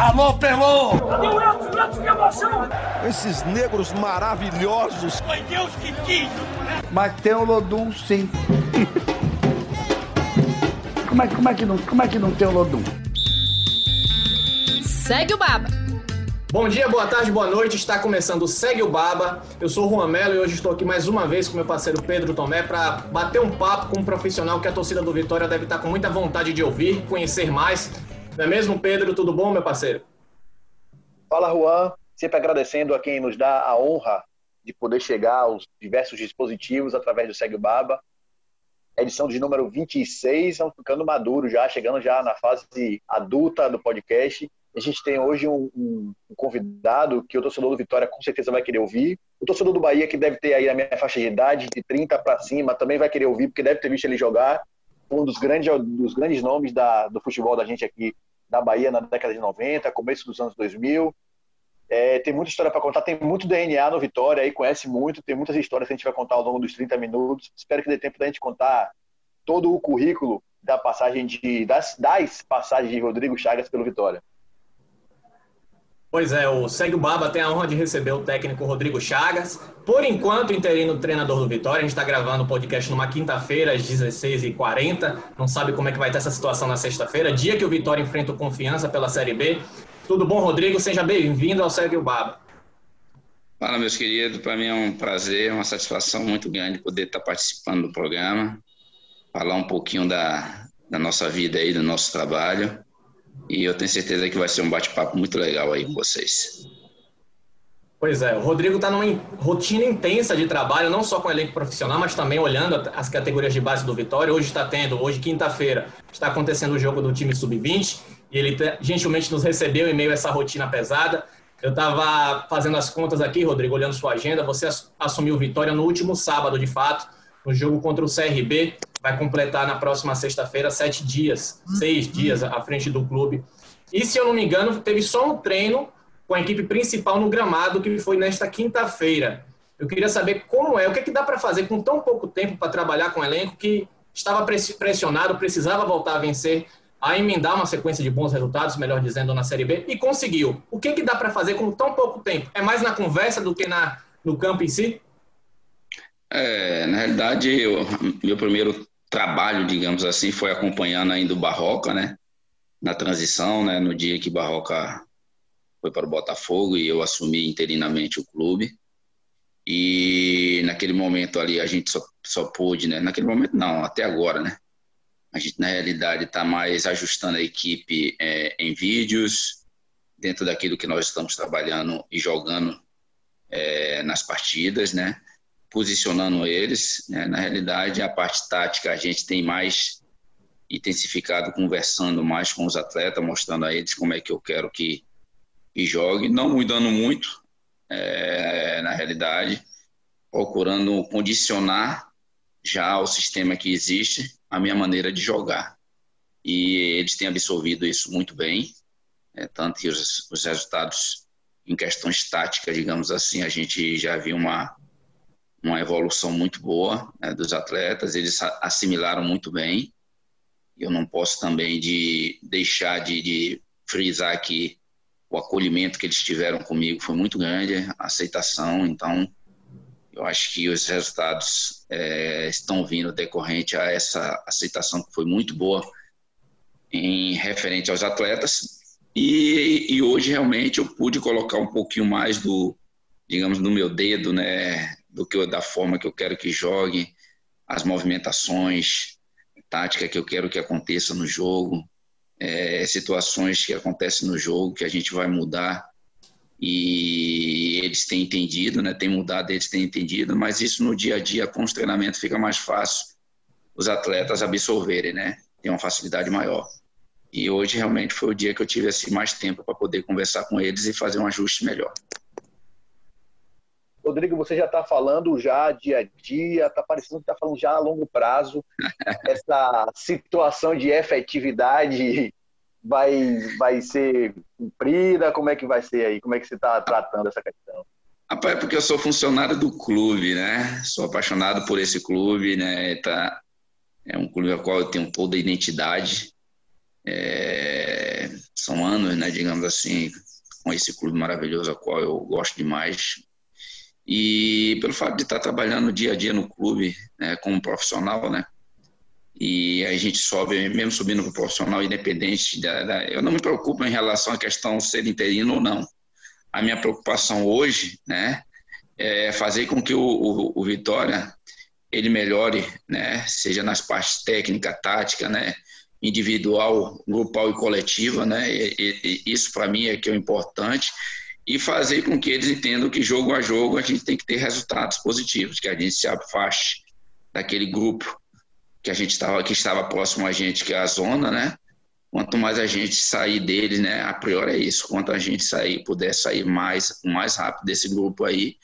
Alô, Pelô! Meu Edson, que emoção! Esses negros maravilhosos. Foi Deus que quis! Mas tem o Lodum, sim. como, é, como, é que não, como é que não tem o Lodum? Segue o Baba. Bom dia, boa tarde, boa noite. Está começando o Segue o Baba. Eu sou o Juan Melo e hoje estou aqui mais uma vez com meu parceiro Pedro Tomé para bater um papo com um profissional que a torcida do Vitória deve estar com muita vontade de ouvir, conhecer mais. Não é mesmo, Pedro? Tudo bom, meu parceiro? Fala, Juan. Sempre agradecendo a quem nos dá a honra de poder chegar aos diversos dispositivos através do Segue Baba. Edição de número 26, estamos ficando maduro já, chegando já na fase adulta do podcast. A gente tem hoje um, um, um, convidado que o torcedor do Vitória com certeza vai querer ouvir. O torcedor do Bahia, que deve ter aí na minha faixa de idade, de 30 para cima, também vai querer ouvir, porque deve ter visto ele jogar. Um dos grandes, dos grandes nomes da, do futebol da gente aqui da Bahia na década de 90, começo dos anos 2000. É, tem muita história para contar, tem muito DNA no Vitória, aí conhece muito, tem muitas histórias que a gente vai contar ao longo dos 30 minutos. Espero que dê tempo da gente contar todo o currículo da passagem de das, das passagens de Rodrigo Chagas pelo Vitória. Pois é, o Segue o Baba tem a honra de receber o técnico Rodrigo Chagas. Por enquanto, interino treinador do Vitória. A gente está gravando o podcast numa quinta-feira, às 16h40. Não sabe como é que vai estar essa situação na sexta-feira, dia que o Vitória enfrenta o Confiança pela Série B. Tudo bom, Rodrigo? Seja bem-vindo ao Segue o Baba. Fala, meus queridos. Para mim é um prazer, uma satisfação muito grande poder estar participando do programa, falar um pouquinho da, da nossa vida aí, do nosso trabalho e eu tenho certeza que vai ser um bate-papo muito legal aí com vocês. Pois é, o Rodrigo está numa rotina intensa de trabalho, não só com o elenco profissional, mas também olhando as categorias de base do Vitória. Hoje está tendo, hoje quinta-feira, está acontecendo o jogo do time sub-20 e ele gentilmente nos recebeu em meio essa rotina pesada. Eu estava fazendo as contas aqui, Rodrigo, olhando sua agenda. Você assumiu Vitória no último sábado, de fato, no jogo contra o CRB vai completar na próxima sexta-feira sete dias, seis dias à frente do clube. E se eu não me engano, teve só um treino com a equipe principal no gramado, que foi nesta quinta-feira. Eu queria saber como é, o que, é que dá para fazer com tão pouco tempo para trabalhar com o elenco que estava pressionado, precisava voltar a vencer, a emendar uma sequência de bons resultados, melhor dizendo, na Série B, e conseguiu. O que, é que dá para fazer com tão pouco tempo? É mais na conversa do que na, no campo em si? É, na realidade, eu, meu primeiro trabalho, digamos assim, foi acompanhando ainda o Barroca, né? Na transição, né? No dia que Barroca foi para o Botafogo e eu assumi interinamente o clube. E naquele momento ali a gente só, só pôde, né? Naquele momento não, até agora, né? A gente na realidade está mais ajustando a equipe é, em vídeos, dentro daquilo que nós estamos trabalhando e jogando é, nas partidas, né? Posicionando eles. Né? Na realidade, a parte tática a gente tem mais intensificado, conversando mais com os atletas, mostrando a eles como é que eu quero que, que jogue, não mudando muito, é, na realidade, procurando condicionar já o sistema que existe a minha maneira de jogar. E eles têm absorvido isso muito bem, é, tanto que os, os resultados em questões táticas, digamos assim, a gente já viu uma uma evolução muito boa né, dos atletas, eles assimilaram muito bem. Eu não posso também de deixar de, de frisar que o acolhimento que eles tiveram comigo foi muito grande, a aceitação, então eu acho que os resultados é, estão vindo decorrente a essa aceitação que foi muito boa em referente aos atletas. E, e hoje realmente eu pude colocar um pouquinho mais do, digamos, do meu dedo, né, do que da forma que eu quero que jogue, as movimentações, tática que eu quero que aconteça no jogo, é, situações que acontecem no jogo que a gente vai mudar e eles têm entendido, né? Tem mudado, eles têm entendido, mas isso no dia a dia com os treinamentos fica mais fácil os atletas absorverem, né? Tem uma facilidade maior. E hoje realmente foi o dia que eu tive assim mais tempo para poder conversar com eles e fazer um ajuste melhor. Rodrigo, você já está falando já dia a dia, está parecendo que está falando já a longo prazo. Essa situação de efetividade vai, vai ser cumprida? Como é que vai ser aí? Como é que você está tratando essa questão? Rapaz, é porque eu sou funcionário do clube, né? Sou apaixonado por esse clube, né? Tá, é um clube ao qual eu tenho toda a identidade. É, são anos, né, digamos assim, com esse clube maravilhoso, a qual eu gosto demais. E pelo fato de estar trabalhando dia a dia no clube, né, como profissional, né, e a gente sobe, mesmo subindo para o profissional independente, da, da, eu não me preocupo em relação à questão ser interino ou não. A minha preocupação hoje, né, é fazer com que o, o, o Vitória ele melhore, né, seja nas partes técnica, tática, né, individual, grupal e coletiva, né, e, e, isso para mim é que é o importante e fazer com que eles entendam que jogo a jogo a gente tem que ter resultados positivos, que a gente se afaste daquele grupo que a gente estava que estava próximo a gente, que é a zona, né? Quanto mais a gente sair dele, né? A priori é isso. Quanto a gente sair, puder sair mais, mais rápido desse grupo aí,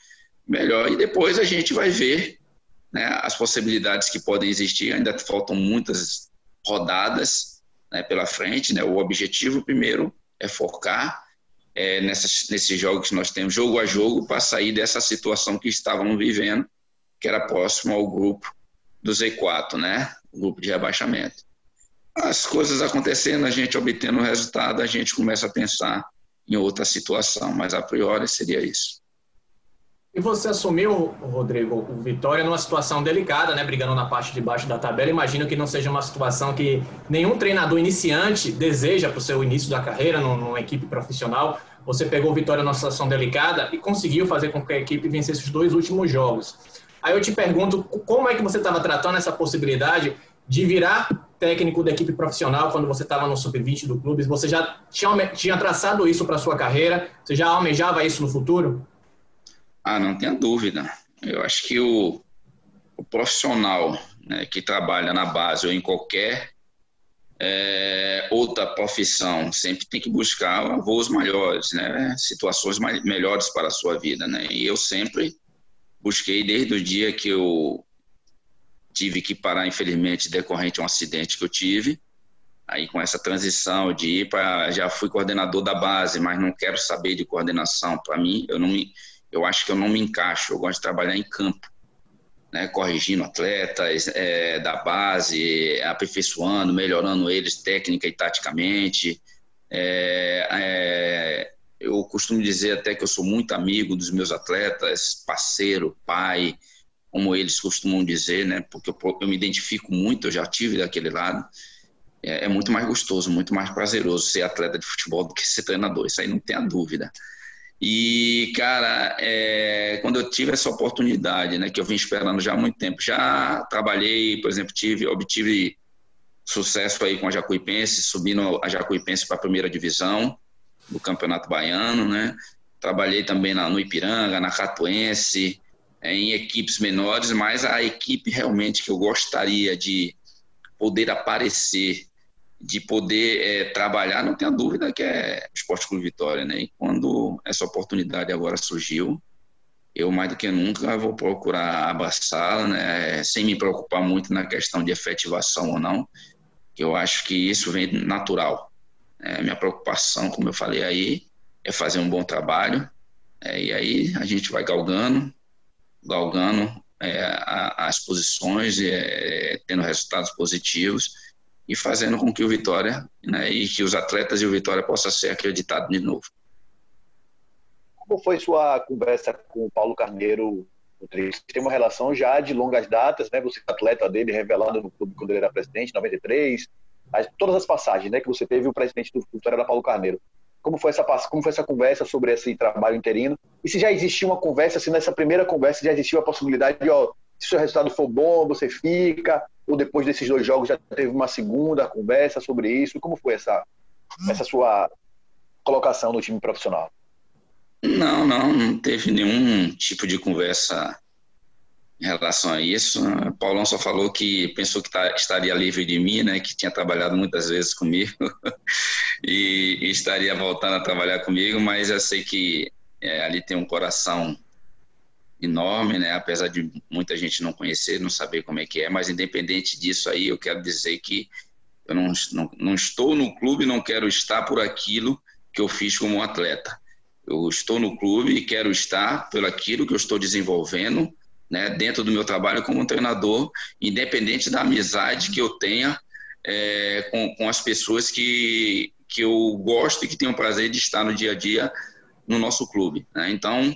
melhor. E depois a gente vai ver, né? As possibilidades que podem existir. Ainda faltam muitas rodadas, né? Pela frente, né? O objetivo primeiro é focar é, nessas, nesses jogos que nós temos, jogo a jogo, para sair dessa situação que estávamos vivendo, que era próximo ao grupo do Z4, né? O grupo de rebaixamento. As coisas acontecendo, a gente obtendo o resultado, a gente começa a pensar em outra situação, mas a priori seria isso. E você assumiu, Rodrigo, o Vitória numa situação delicada, né? Brigando na parte de baixo da tabela. Imagino que não seja uma situação que nenhum treinador iniciante deseja para o seu início da carreira numa equipe profissional. Você pegou o Vitória numa situação delicada e conseguiu fazer com que a equipe vencesse os dois últimos jogos. Aí eu te pergunto, como é que você estava tratando essa possibilidade de virar técnico da equipe profissional quando você estava no sub-20 do clube? Você já tinha, tinha traçado isso para sua carreira? Você já almejava isso no futuro? Ah, não tenha dúvida. Eu acho que o, o profissional né, que trabalha na base ou em qualquer é, outra profissão sempre tem que buscar voos maiores, né, situações mais, melhores para a sua vida. Né? E eu sempre busquei desde o dia que eu tive que parar, infelizmente, decorrente de um acidente que eu tive. Aí, com essa transição de ir para. Já fui coordenador da base, mas não quero saber de coordenação. Para mim, eu, não me, eu acho que eu não me encaixo. Eu gosto de trabalhar em campo, né, corrigindo atletas é, da base, aperfeiçoando, melhorando eles técnica e taticamente. É, é, eu costumo dizer até que eu sou muito amigo dos meus atletas, parceiro, pai, como eles costumam dizer, né? Porque eu, eu me identifico muito, eu já tive daquele lado. É, é, muito mais gostoso, muito mais prazeroso ser atleta de futebol do que ser treinador, isso aí não tem a dúvida. E, cara, é, quando eu tive essa oportunidade, né, que eu vim esperando já há muito tempo, já trabalhei, por exemplo, tive, obtive sucesso aí com a Jacuipense, subindo a Jacuipense para a primeira divisão, do Campeonato Baiano, né? Trabalhei também na, no Ipiranga, na Catuense, é, em equipes menores, mas a equipe realmente que eu gostaria de poder aparecer, de poder é, trabalhar, não tenha dúvida que é Esporte Clube Vitória, né? E quando essa oportunidade agora surgiu, eu mais do que nunca vou procurar abraçá-la, né? Sem me preocupar muito na questão de efetivação ou não, que eu acho que isso vem natural. É, minha preocupação, como eu falei aí, é fazer um bom trabalho. É, e aí a gente vai galgando, galgando é, as posições, é, tendo resultados positivos e fazendo com que o Vitória né, e que os atletas e o Vitória possam ser acreditados de novo. Como foi sua conversa com o Paulo Carneiro? Tem uma relação já de longas datas, né? Você é atleta dele, revelado no clube quando ele era presidente, 93, as, todas as passagens né, que você teve, o presidente do Vitória Paulo Carneiro. Como foi, essa, como foi essa conversa sobre esse trabalho interino? E se já existiu uma conversa, se nessa primeira conversa já existiu a possibilidade de, ó, se o seu resultado for bom, você fica, ou depois desses dois jogos já teve uma segunda conversa sobre isso? Como foi essa, essa sua colocação no time profissional? Não, não, não teve nenhum tipo de conversa em relação a isso. O Paulão só falou que pensou que tá, estaria livre de mim, né, que tinha trabalhado muitas vezes comigo e, e, estaria voltando a trabalhar comigo, mas eu sei que é, ali tem um coração enorme, né, apesar de muita gente não conhecer, não saber como é que é, mas independente disso aí, eu quero dizer que eu não, não, não estou no clube, não quero estar por aquilo que eu fiz como atleta. Eu estou no clube e quero estar pelo aquilo que eu estou desenvolvendo, né, dentro do meu trabalho como treinador, independente da amizade que eu tenha é, com, com as pessoas que, que eu gosto e que tenho o prazer de estar no dia a dia no nosso clube. Né? Então,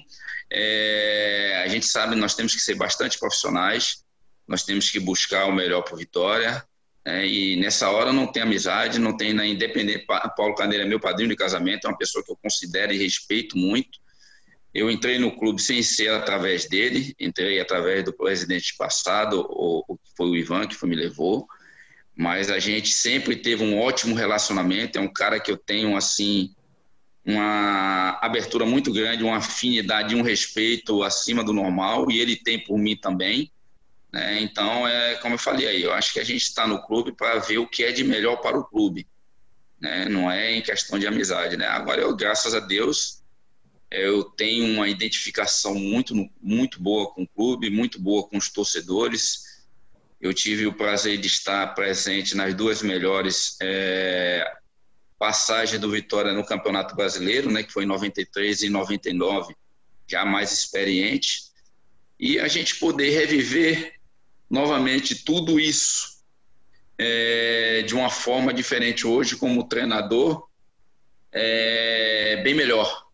é, a gente sabe nós temos que ser bastante profissionais, nós temos que buscar o melhor para Vitória. É, e nessa hora não tem amizade, não tem na independente. Paulo Cadeira é meu padrinho de casamento, é uma pessoa que eu considero e respeito muito. Eu entrei no clube sem ser através dele, entrei através do presidente passado, o, foi o Ivan que foi, me levou. Mas a gente sempre teve um ótimo relacionamento. É um cara que eu tenho assim uma abertura muito grande, uma afinidade, um respeito acima do normal e ele tem por mim também. Né? Então, é como eu falei aí, eu acho que a gente está no clube para ver o que é de melhor para o clube. Né? Não é em questão de amizade. Né? Agora, eu, graças a Deus, eu tenho uma identificação muito, muito boa com o clube, muito boa com os torcedores. Eu tive o prazer de estar presente nas duas melhores é, passagens do Vitória no Campeonato Brasileiro, né, que foi em 93 e 99, já mais experiente. E a gente poder reviver novamente tudo isso é, de uma forma diferente hoje como treinador é bem melhor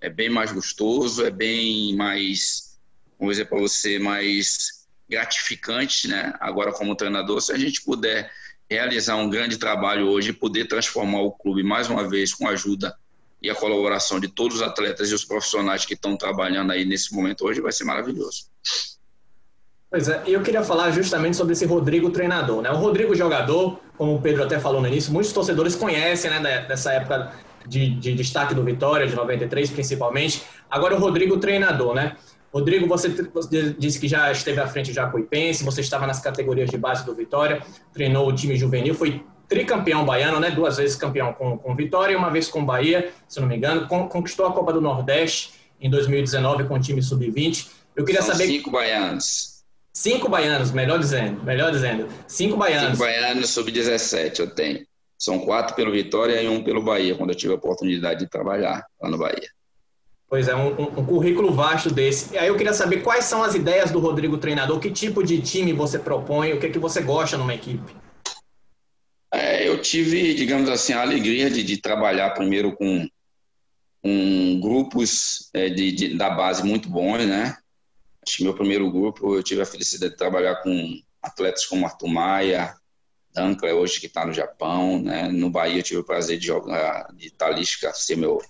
é bem mais gostoso é bem mais vou dizer para você mais gratificante né agora como treinador se a gente puder realizar um grande trabalho hoje e poder transformar o clube mais uma vez com a ajuda e a colaboração de todos os atletas e os profissionais que estão trabalhando aí nesse momento hoje vai ser maravilhoso. Pois é, eu queria falar justamente sobre esse Rodrigo treinador, né? O Rodrigo jogador, como o Pedro até falou no início, muitos torcedores conhecem, né, dessa época de, de destaque do Vitória, de 93 principalmente. Agora o Rodrigo treinador, né? Rodrigo, você, você disse que já esteve à frente do Jacuipense, você estava nas categorias de base do Vitória, treinou o time juvenil, foi tricampeão baiano, né? Duas vezes campeão com, com Vitória e uma vez com Bahia, se não me engano. conquistou a Copa do Nordeste em 2019 com o time sub-20. Eu queria São saber. Cinco baianos. Cinco baianos, melhor dizendo, melhor dizendo. Cinco baianos. Cinco baianos sub-17 eu tenho. São quatro pelo Vitória e um pelo Bahia, quando eu tive a oportunidade de trabalhar lá no Bahia. Pois é, um, um, currículo vasto desse. E aí eu queria saber quais são as ideias do Rodrigo treinador, que tipo de time você propõe, o que é que você gosta numa equipe? É, eu tive, digamos assim, a alegria de, de trabalhar primeiro com, com grupos é, de, de, da base muito bons, né? Acho que meu primeiro grupo eu tive a felicidade de trabalhar com atletas como Arthur Maia, Dankler, hoje que está no Japão, né? No Bahia eu tive o prazer de jogar, de Talisca ser meu,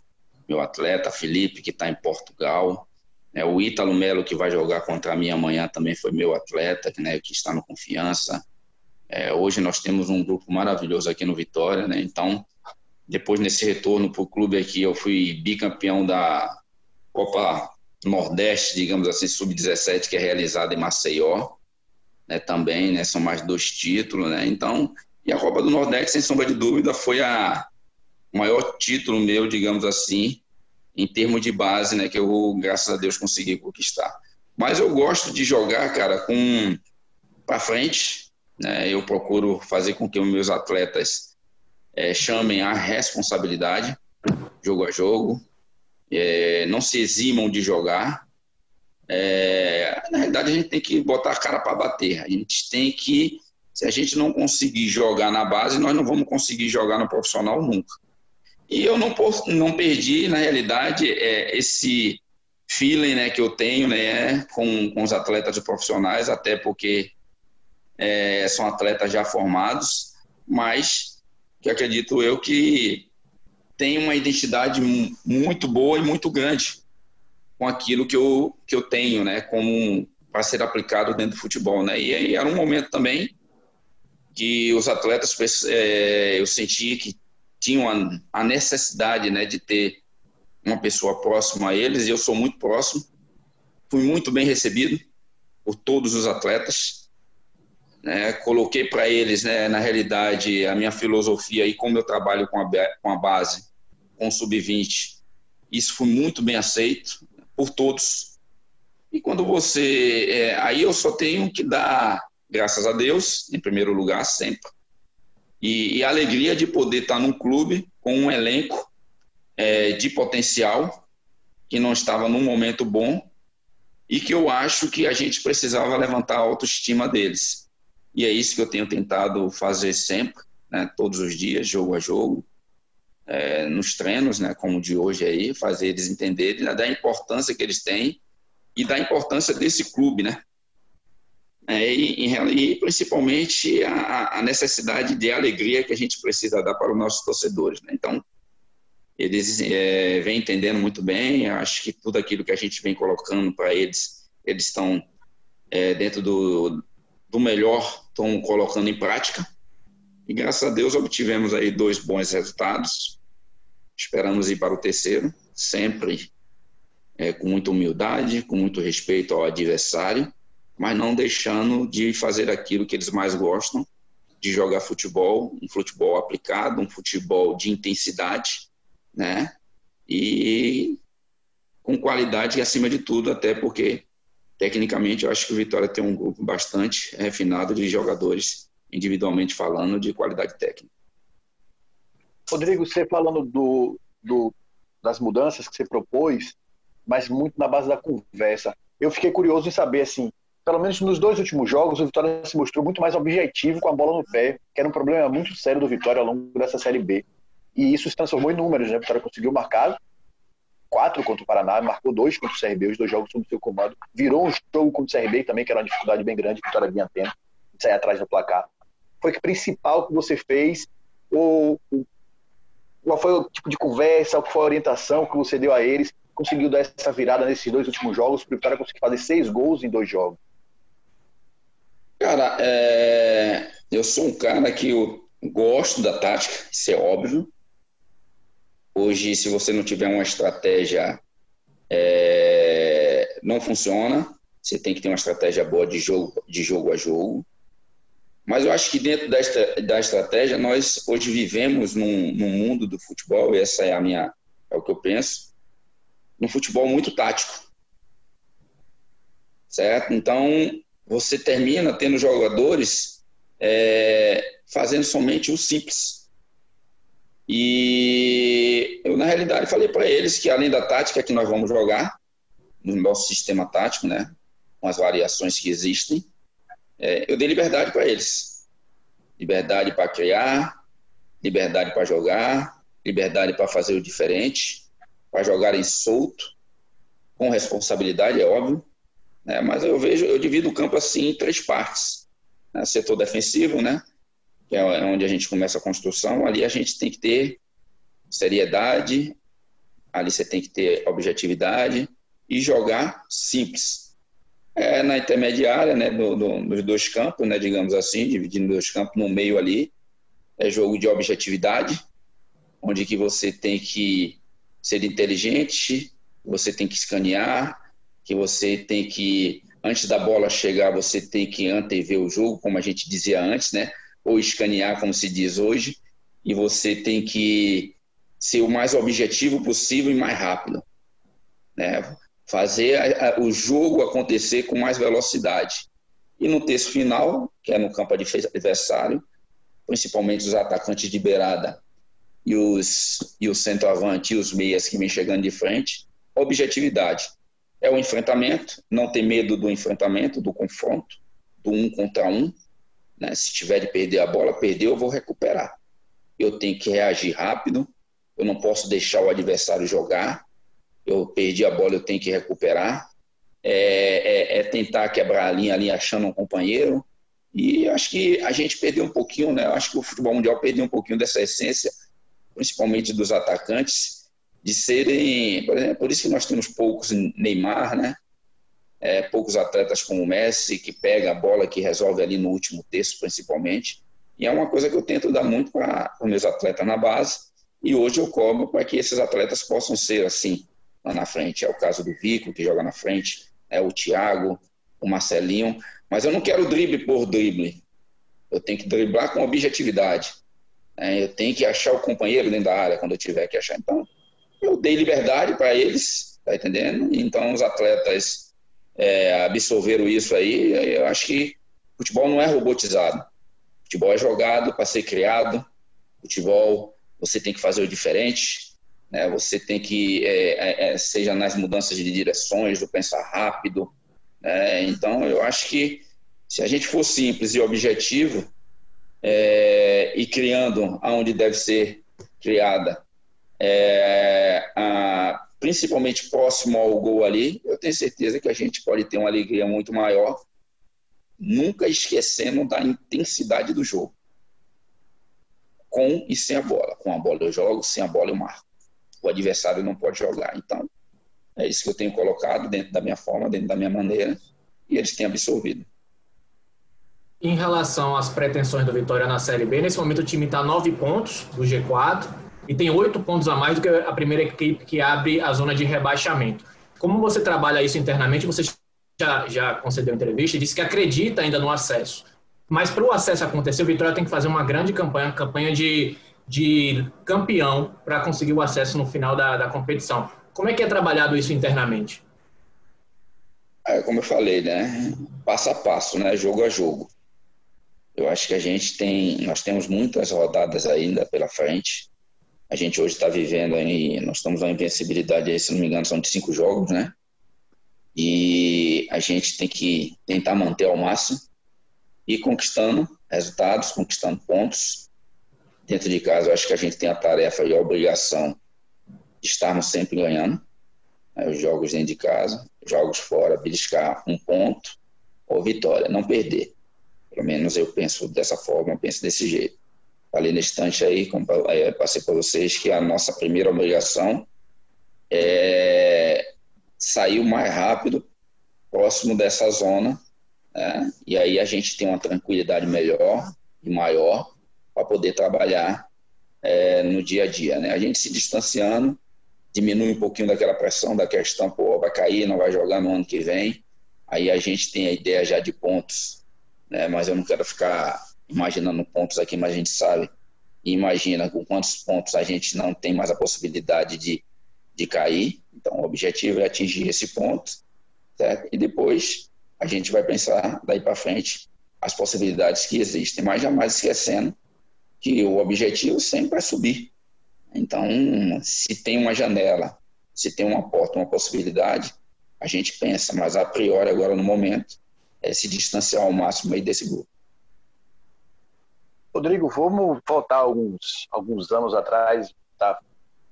meu atleta, Felipe, que está em Portugal. É, o Ítalo Melo, que vai jogar contra mim amanhã, também foi meu atleta, né, que está no Confiança. É, hoje nós temos um grupo maravilhoso aqui no Vitória, né? Então, depois nesse retorno para o clube aqui, eu fui bicampeão da Copa Nordeste, digamos assim, sub-17, que é realizada em Maceió, né, também, né, são mais dois títulos, né, então, e a Copa do Nordeste, sem sombra de dúvida, foi a o maior título meu, digamos assim, em termos de base, né, que eu, graças a Deus, consegui conquistar. Mas eu gosto de jogar, cara, com para frente, né, eu procuro fazer com que os meus atletas é, chamem a responsabilidade, jogo a jogo, é, não se eximam de jogar. É, na realidade, a gente tem que botar a cara para bater. A gente tem que, se a gente não conseguir jogar na base, nós não vamos conseguir jogar no profissional nunca. E eu não, não perdi, na realidade, é, esse feeling né, que eu tenho né, com, com os atletas profissionais, até porque é, são atletas já formados, mas que acredito eu que tem uma identidade muito boa e muito grande com aquilo que eu, que eu tenho, né, como para ser aplicado dentro do futebol, né? E aí era um momento também que os atletas é, eu sentia que tinham a, a, necessidade, né, de ter uma pessoa próxima a eles. E eu sou muito próximo, fui muito bem recebido por todos os atletas. Né? Coloquei para eles, né, na realidade, a minha filosofia e como eu trabalho com a, com a base com o sub-20. Isso foi muito bem aceito por todos. E quando você. É, aí eu só tenho que dar graças a Deus, em primeiro lugar, sempre. E, e a alegria de poder estar num clube com um elenco é, de potencial, que não estava num momento bom, e que eu acho que a gente precisava levantar a autoestima deles. E é isso que eu tenho tentado fazer sempre, né, todos os dias, jogo a jogo, é, nos treinos, né, como o de hoje aí, fazer eles entenderem né, da importância que eles têm e da importância desse clube, né? É, e, e, principalmente a, a, necessidade de alegria que a gente precisa dar para os nossos torcedores. Né? Então, eles é, vêm entendendo muito bem, acho que tudo aquilo que a gente vem colocando para eles, eles estão é, dentro do, do melhor, estão colocando em prática. E graças a Deus obtivemos aí dois bons resultados. Esperamos ir para o terceiro, sempre é, com muita humildade, com muito respeito ao adversário mas não deixando de fazer aquilo que eles mais gostam, de jogar futebol, um futebol aplicado, um futebol de intensidade, né? E com qualidade acima de tudo, até porque tecnicamente eu acho que o Vitória tem um grupo bastante refinado de jogadores, individualmente falando, de qualidade técnica. Rodrigo, você falando do, do, das mudanças que você propôs, mas muito na base da conversa. Eu fiquei curioso em saber assim, pelo menos nos dois últimos jogos, o Vitória se mostrou muito mais objetivo com a bola no pé, que era um problema muito sério do Vitória ao longo dessa Série B. E isso se transformou em números, né? O Vitória conseguiu marcar quatro contra o Paraná, marcou dois contra o CRB, os dois jogos sob seu comando. Virou um jogo contra o CRB também, que era uma dificuldade bem grande, o Vitória vinha tendo, de sair atrás do placar. Foi o principal que você fez? Ou qual foi o tipo de conversa, qual foi a orientação que você deu a eles? Conseguiu dar essa virada nesses dois últimos jogos, para o Vitória conseguir fazer seis gols em dois jogos? Cara, é... eu sou um cara que eu gosto da tática, isso é óbvio. Hoje, se você não tiver uma estratégia, é... não funciona. Você tem que ter uma estratégia boa de jogo, de jogo a jogo. Mas eu acho que dentro da, da estratégia, nós hoje vivemos num, num mundo do futebol, e essa é a minha, é o que eu penso, num futebol muito tático. Certo? Então, você termina tendo jogadores é, fazendo somente o simples. E eu, na realidade, falei para eles que, além da tática que nós vamos jogar, no nosso sistema tático, né, com as variações que existem, é, eu dei liberdade para eles. Liberdade para criar, liberdade para jogar, liberdade para fazer o diferente, para jogarem solto, com responsabilidade, é óbvio, né? Mas eu vejo, eu divido o campo assim em três partes. Né? Setor defensivo, né? que é onde a gente começa a construção, ali a gente tem que ter seriedade, ali você tem que ter objetividade e jogar simples. É, na intermediária, né, do, do, dos dois campos, né, digamos assim, dividindo dois campos no meio ali, é jogo de objetividade, onde que você tem que ser inteligente, você tem que escanear, que você tem que, antes da bola chegar, você tem que antever o jogo, como a gente dizia antes, né? Ou escanear, como se diz hoje, e você tem que ser o mais objetivo possível e mais rápido, né? Fazer a, a, o jogo acontecer com mais velocidade. E no terço final, que é no campo adversário, principalmente os atacantes de beirada e os, e o centroavante e os meias que vêm chegando de frente, objetividade é o enfrentamento, não ter medo do enfrentamento, do confronto, do um contra um. Né? Se tiver de perder a bola, perdeu, eu vou recuperar. Eu tenho que reagir rápido, eu não posso deixar o adversário jogar. Eu perdi a bola, eu tenho que recuperar. É, é, é tentar quebrar a linha ali achando um companheiro. E acho que a gente perdeu um pouquinho, né? Acho que o futebol mundial perdeu um pouquinho dessa essência, principalmente dos atacantes de serem, por exemplo, por isso que nós temos poucos Neymar, né? É, poucos atletas como o Messi, que pega a bola, que resolve ali no último terço, principalmente. E é uma coisa que eu tento dar muito para os meus atletas na base. E hoje eu cobro para que esses atletas possam ser assim, lá na frente. É o caso do Vico, que joga na frente, é o Thiago, o Marcelinho. Mas eu não quero drible por drible. Eu tenho que driblar com objetividade. É, eu tenho que achar o companheiro dentro da área quando eu tiver que achar. Então, eu dei liberdade para eles, tá entendendo? Então os atletas é, absorveram isso aí. Eu acho que futebol não é robotizado. Futebol é jogado para ser criado. Futebol você tem que fazer o diferente. Né? Você tem que, é, é, é seja nas mudanças de direções, do pensar rápido. Né? Então eu acho que Se a gente for simples e objetivo, é, e criando aonde deve ser criada, é, a, principalmente próximo ao gol ali, eu tenho certeza que a gente pode ter uma alegria muito maior, nunca esquecendo da intensidade do jogo. Com e sem a bola. Com a bola eu jogo, sem a bola eu marco. O adversário não pode jogar. Então, é isso que eu tenho colocado dentro da minha forma, dentro da minha maneira, e eles têm absorvido. Em relação às pretensões do Vitória na Série B, nesse momento o time está nove pontos do G4 e tem oito pontos a mais do que a primeira equipe que abre a zona de rebaixamento. Como você trabalha isso internamente? Você já, já concedeu entrevista e disse que acredita ainda no acesso. Mas para o acesso acontecer, o Vitória tem que fazer uma grande campanha, campanha de, de campeão para conseguir o acesso no final da, da competição. Como é que é trabalhado isso internamente? É, como eu falei, né? Passo a passo, né? Jogo a jogo. Eu acho que a gente tem, nós temos muitas rodadas ainda pela frente. A gente hoje está vivendo aí, nós estamos na invencibilidade, se não me engano, são de cinco jogos, né? E a gente tem que tentar manter ao máximo e conquistando resultados, conquistando pontos. Dentro de casa, eu acho que a gente tem a tarefa e a obrigação de estarmos sempre ganhando. Né? Os jogos dentro de casa, jogos fora, beliscar um ponto ou vitória, não perder. Pelo menos eu penso dessa forma, eu penso desse jeito. Falei na instante aí, passei para vocês, que a nossa primeira obrigação é sair o mais rápido próximo dessa zona, né? e aí a gente tem uma tranquilidade melhor e maior para poder trabalhar é, no dia a dia. Né? A gente se distanciando, diminui um pouquinho daquela pressão da questão, pô, vai cair, não vai jogar no ano que vem. Aí a gente tem a ideia já de pontos né? mas eu não quero ficar imaginando pontos aqui, mas a gente sabe imagina com quantos pontos a gente não tem mais a possibilidade de, de cair. Então, o objetivo é atingir esse ponto, certo? E depois a gente vai pensar daí para frente as possibilidades que existem, mas jamais esquecendo que o objetivo sempre é subir. Então, se tem uma janela, se tem uma porta, uma possibilidade, a gente pensa, mas a priori agora no momento é, se distanciar ao máximo aí desse grupo. Rodrigo, vamos voltar alguns, alguns anos atrás, tá?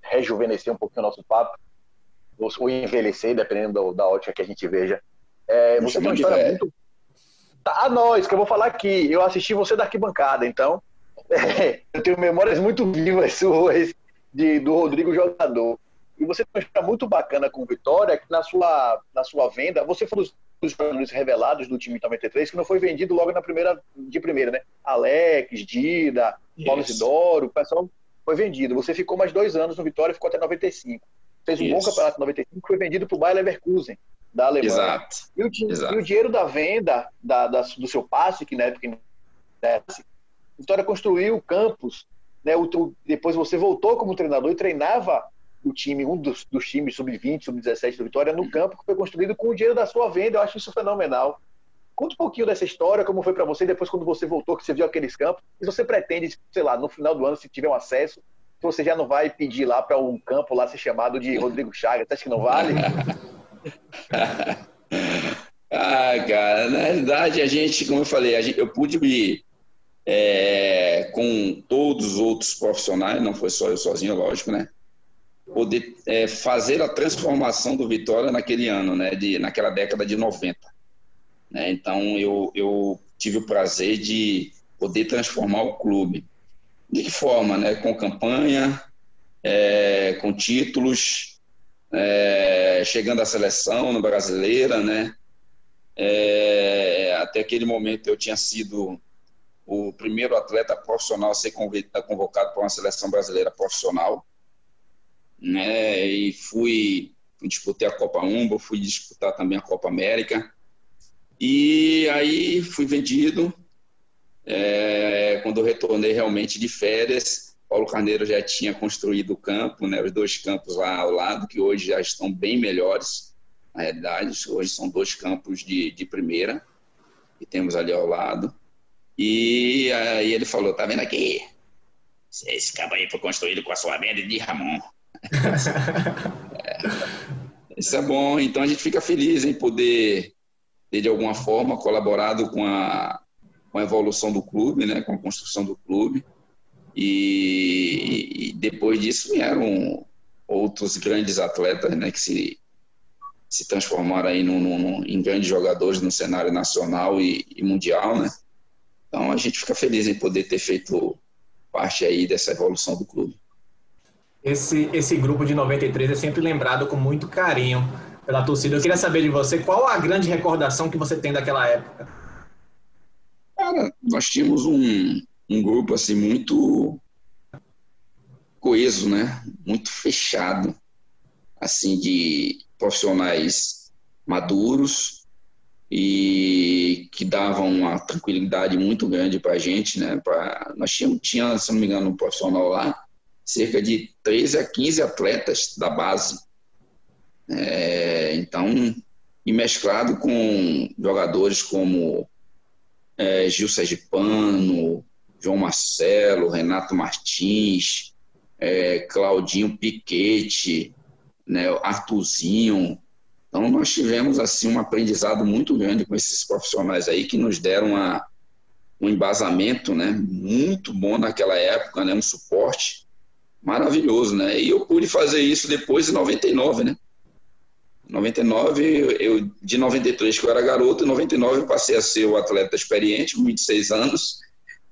rejuvenescer um pouquinho o nosso papo, ou envelhecer, dependendo da ótica que a gente veja. É, você tem uma história muito. Tá, a nós, que eu vou falar aqui. Eu assisti você da arquibancada, então é, eu tenho memórias muito vivas suas de, do Rodrigo jogador. E você tem uma história muito bacana com o Vitória, que na sua, na sua venda, você foi dos os jogadores revelados do time 93, que não foi vendido logo na primeira, de primeira, né? Alex, Dida, Paulo Isidoro, o pessoal foi vendido. Você ficou mais dois anos no Vitória, ficou até 95. Fez um Isso. bom campeonato em 95, foi vendido para o Bayer Leverkusen, da Alemanha. Exato. E o, Exato. E o dinheiro da venda da, da, do seu passe, que na época né, Vitória construiu campos, né, o, depois você voltou como treinador e treinava o time, um dos, dos times sub-20, sub-17 do Vitória, no campo, que foi construído com o dinheiro da sua venda. Eu acho isso fenomenal. Conta um pouquinho dessa história, como foi para você depois quando você voltou, que você viu aqueles campos. E você pretende, sei lá, no final do ano, se tiver um acesso, você já não vai pedir lá para um campo lá ser chamado de Rodrigo Chagas. Acha que não vale? ah, cara, na realidade a gente, como eu falei, gente, eu pude me é, com todos os outros profissionais, não foi só eu sozinho, lógico, né? Poder é, fazer a transformação do Vitória naquele ano, né, de, naquela década de 90. Né? Então, eu, eu tive o prazer de poder transformar o clube. De que forma? Né? Com campanha, é, com títulos, é, chegando à seleção no brasileira, né? É, até aquele momento eu tinha sido o primeiro atleta profissional a ser convocado para uma seleção brasileira profissional né? E fui, disputei a Copa Umbo, fui disputar também a Copa América. E aí fui vendido. É, quando eu retornei realmente de férias, Paulo Carneiro já tinha construído o campo, né, os dois campos lá ao lado, que hoje já estão bem melhores, na realidade. Hoje são dois campos de, de primeira, que temos ali ao lado. E aí ele falou: tá vendo aqui? Esse campo aí foi construído com a sua venda de Ramon isso é bom. Então a gente fica feliz em poder ter de alguma forma colaborado com a, com a evolução do clube, né, com a construção do clube. E, e depois disso vieram outros grandes atletas, né, que se se transformaram aí em grandes jogadores no cenário nacional e, e, mundial, né? Então a gente fica feliz em poder ter feito parte aí dessa evolução do clube. Esse, esse grupo de 93 é sempre lembrado com muito carinho pela torcida. Eu queria saber de você qual a grande recordação que você tem daquela época. Cara, nós tínhamos um, um grupo assim muito coeso, né? Muito fechado, assim de profissionais maduros e que davam uma tranquilidade muito grande para a gente, né? Pra, nós tínhamos, tinha, se não me engano, um profissional lá, cerca de 13 a 15 atletas da base. É, então, e mesclado com jogadores como é, Gil Sergipano, João Marcelo, Renato Martins, é, Claudinho Piquete, né, Artuzinho. Então, nós tivemos assim um aprendizado muito grande com esses profissionais aí que nos deram uma, um embasamento né, muito bom naquela época, né, um suporte maravilhoso. Né? E eu pude fazer isso depois em 99, né? 99, eu, de 93 que eu era garoto, em 99 eu passei a ser o atleta experiente, com 26 anos,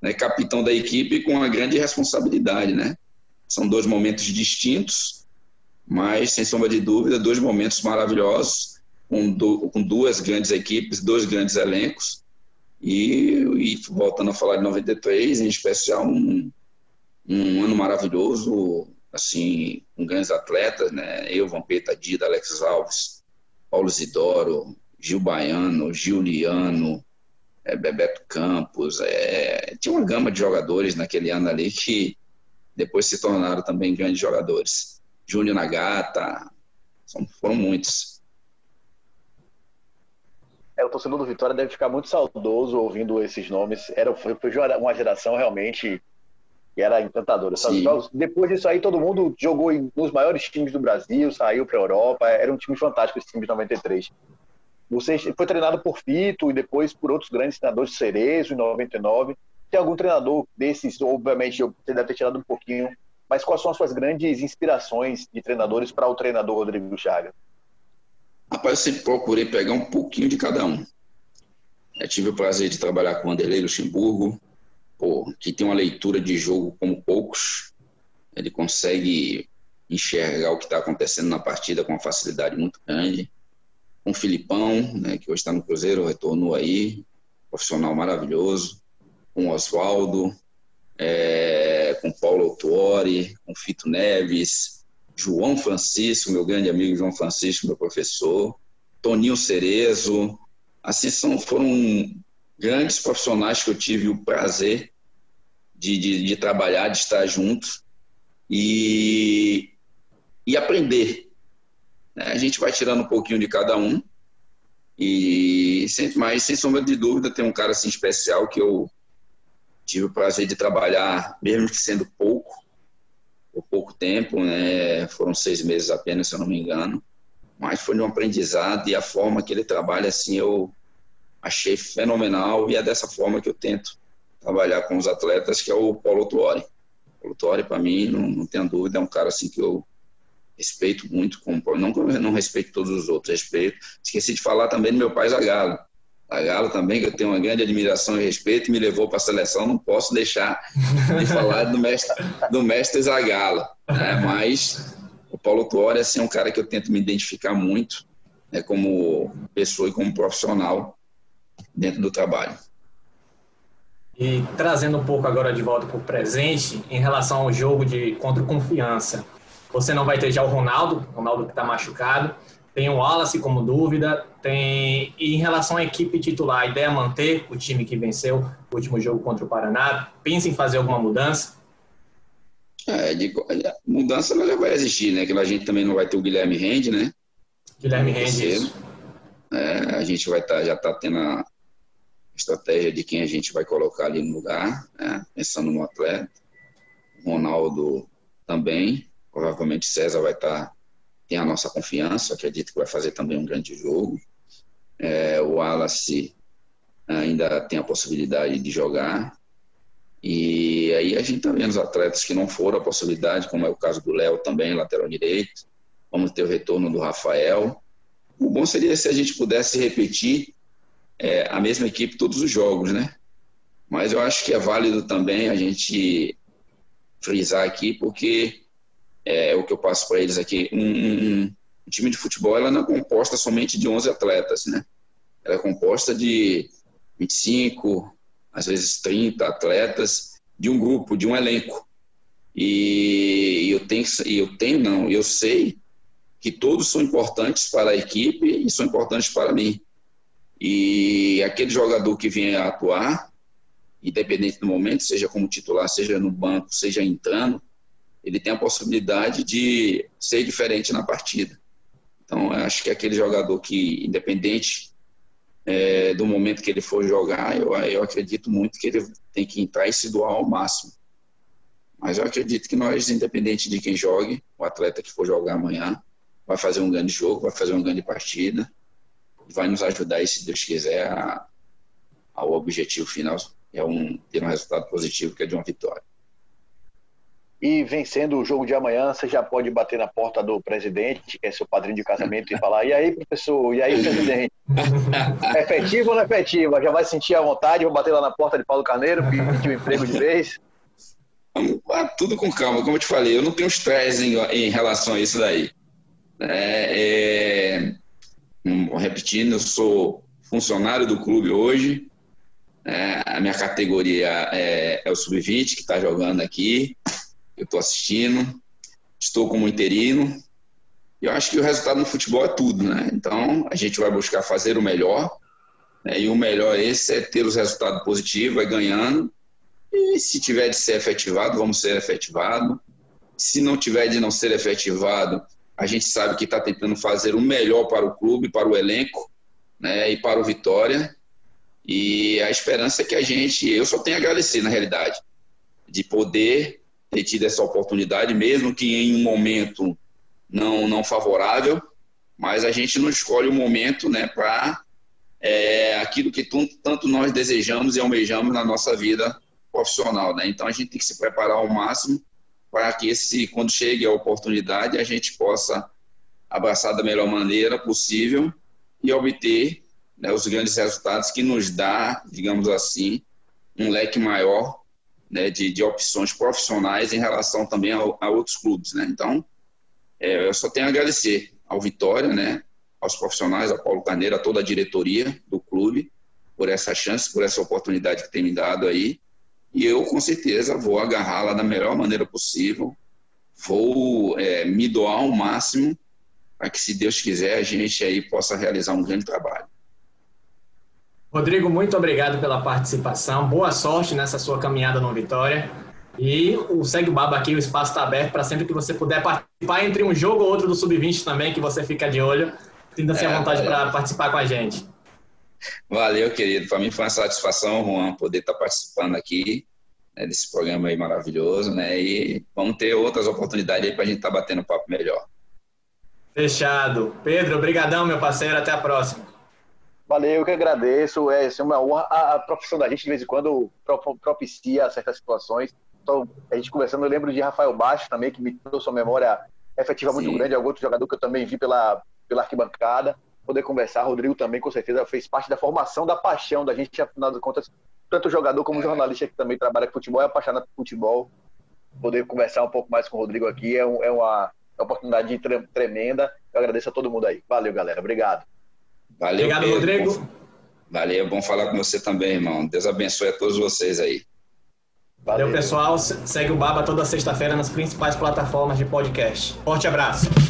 né, capitão da equipe com uma grande responsabilidade, né? São dois momentos distintos, mas sem sombra de dúvida, dois momentos maravilhosos, com, do, com duas grandes equipes, dois grandes elencos, e, e, voltando a falar de 93, em especial um, um ano maravilhoso, assim, com grandes atletas, né? Eu, Vampeta Dida, Alex Alves, Paulo Zidoro, Gil Baiano, Giuliano, é, Bebeto Campos, é, tinha uma gama de jogadores naquele ano ali que depois se tornaram também grandes jogadores. Júnior Nagata, são, foram muitos. É, o torcedor do Vitória deve ficar muito saudoso ouvindo esses nomes. Era, foi uma geração realmente que era encantadora. Depois disso aí, todo mundo jogou nos maiores times do Brasil, saiu para a Europa. Era um time fantástico esse time de 93. Você foi treinado por Fito e depois por outros grandes treinadores, Cerezo em 99. Tem algum treinador desses, obviamente, você deve ter tirado um pouquinho mas quais são as suas grandes inspirações de treinadores para o treinador Rodrigo Chaga? Rapaz, eu sempre procurei pegar um pouquinho de cada um. Eu tive o prazer de trabalhar com o Anderlei Luxemburgo, pô, que tem uma leitura de jogo como poucos. Ele consegue enxergar o que está acontecendo na partida com uma facilidade muito grande. Com o Filipão, né, que hoje está no Cruzeiro, retornou aí, profissional maravilhoso. Com o Oswaldo, é, com Paulo Autuori, com Fito Neves, João Francisco, meu grande amigo João Francisco, meu professor, Toninho Cerezo, assim são, foram grandes profissionais que eu tive o prazer de, de, de trabalhar, de estar juntos e, e aprender. Né? A gente vai tirando um pouquinho de cada um e sem, mas sem sombra de dúvida tem um cara assim especial que eu tive o prazer de trabalhar, mesmo que sendo pouco, por pouco tempo, né? Foram seis meses apenas, se eu não me engano. Mas foi um aprendizado e a forma que ele trabalha, assim, eu achei fenomenal e é dessa forma que eu tento trabalhar com os atletas, que é o Paulo Tuori. O Paulo Tuori, para mim, não, não tenho dúvida, é um cara assim que eu respeito muito, como, não, não respeito todos os outros, respeito. Esqueci de falar também do meu pai Zagallo a Galo também, que eu tenho uma grande admiração e respeito, me levou para a seleção, não posso deixar de falar do mestre, do mestre Zagallo. Né? Mas o Paulo Tuori assim, é um cara que eu tento me identificar muito né, como pessoa e como profissional dentro do trabalho. E trazendo um pouco agora de volta para o presente, em relação ao jogo de contra confiança. Você não vai ter já o Ronaldo, o Ronaldo que está machucado, tem o Wallace como dúvida, tem e em relação à equipe titular, a ideia é manter o time que venceu o último jogo contra o Paraná. Pensa em fazer alguma mudança? É, de, mudança ela já vai existir, né? Que a gente também não vai ter o Guilherme Rende, né? Guilherme Rende. É, a gente vai estar tá, já está tendo a estratégia de quem a gente vai colocar ali no lugar, né? pensando no atleta. Ronaldo também, provavelmente César vai estar tá tem a nossa confiança, acredito que vai fazer também um grande jogo. É, o Wallace ainda tem a possibilidade de jogar. E aí a gente está vendo os atletas que não foram a possibilidade, como é o caso do Léo também, lateral direito. Vamos ter o retorno do Rafael. O bom seria se a gente pudesse repetir é, a mesma equipe todos os jogos, né? Mas eu acho que é válido também a gente frisar aqui, porque é o que eu passo para eles aqui. Um, um, um, time de futebol ela não é composta somente de 11 atletas, né? Ela é composta de 25, às vezes 30 atletas de um grupo, de um elenco. E eu tenho, eu tenho não, eu sei que todos são importantes para a equipe e são importantes para mim. E aquele jogador que vem atuar, independente do momento, seja como titular, seja no banco, seja entrando, ele tem a possibilidade de ser diferente na partida. Então, acho que aquele jogador que, independente é, do momento que ele for jogar, eu, eu acredito muito que ele tem que entrar e se doar ao máximo. Mas eu acredito que nós, independente de quem jogue, o atleta que for jogar amanhã, vai fazer um grande jogo, vai fazer uma grande partida, vai nos ajudar, se Deus quiser, a, ao objetivo final, é um, ter um resultado positivo, que é de uma vitória. E vencendo o jogo de amanhã, você já pode bater na porta do presidente, que é seu padrinho de casamento, e falar: e aí, professor, e aí, presidente? É efetivo ou não é efetivo? Já vai sentir a vontade, vou bater lá na porta de Paulo Carneiro, pedir um emprego de vez? Tudo com calma, como eu te falei, eu não tenho estresse em, em relação a isso daí. É, é, repetindo, eu sou funcionário do clube hoje, é, a minha categoria é, é o sub-20 que está jogando aqui eu estou assistindo, estou como interino. Eu acho que o resultado no futebol é tudo, né? Então a gente vai buscar fazer o melhor, né? e o melhor esse é ter os resultados positivos, vai ganhando. E se tiver de ser efetivado, vamos ser efetivado. Se não tiver de não ser efetivado, a gente sabe que está tentando fazer o melhor para o clube, para o elenco, né? E para o Vitória. E a esperança é que a gente, eu só tenho a agradecer na realidade, de poder ter tido essa oportunidade, mesmo que em um momento não, não favorável, mas a gente não escolhe o momento né, para é, aquilo que tanto nós desejamos e almejamos na nossa vida profissional. Né? Então a gente tem que se preparar ao máximo para que esse, quando chegue a oportunidade, a gente possa abraçar da melhor maneira possível e obter né, os grandes resultados que nos dá, digamos assim, um leque maior né, de, de, opções profissionais em relação também a, a outros clubes. Né? Então, é, eu só tenho a agradecer ao Vitória, né, aos profissionais, ao Paulo Carneiro, a toda a diretoria do clube, por essa chance, por essa oportunidade que tem me dado aí. E eu, com certeza, vou agarrá-la da melhor maneira possível, vou é, me doar ao máximo para que, se Deus quiser, a gente aí possa realizar um grande trabalho. Rodrigo, muito obrigado pela participação. Boa sorte nessa sua caminhada no Vitória. E o Segue Baba aqui, o espaço está aberto para sempre que você puder participar entre um jogo ou outro do Sub-20 também, que você fica de olho. Sinta-se é, à vontade para participar com a gente. Valeu, querido. Para mim foi uma satisfação, Juan, poder estar tá participando aqui né, desse programa aí maravilhoso, né? E vamos ter outras oportunidades aí para a gente estar tá batendo papo melhor. Fechado. Pedro, obrigadão, meu parceiro. Até a próxima. Valeu, eu que agradeço. É, é uma honra. A, a, profissão da gente, de vez em quando, propicia certas situações. Então, a gente conversando, eu lembro de Rafael Baixo também, que me trouxe uma memória efetiva muito Sim. grande. Algum outro jogador que eu também vi pela, pela arquibancada. Poder conversar. Rodrigo também, com certeza, fez parte da formação, da paixão da gente, afinal de contas. Tanto jogador como jornalista que também trabalha com futebol, é apaixonado por futebol. Poder conversar um pouco mais com o Rodrigo aqui é, um, é uma, oportunidade tremenda. Eu agradeço a todo mundo aí. Valeu, galera. Obrigado. Valeu, Obrigado, Pedro. Rodrigo. Valeu, bom falar com você também, irmão. Deus abençoe a todos vocês aí. Valeu, Valeu pessoal. Segue o Baba toda sexta-feira nas principais plataformas de podcast. Forte abraço.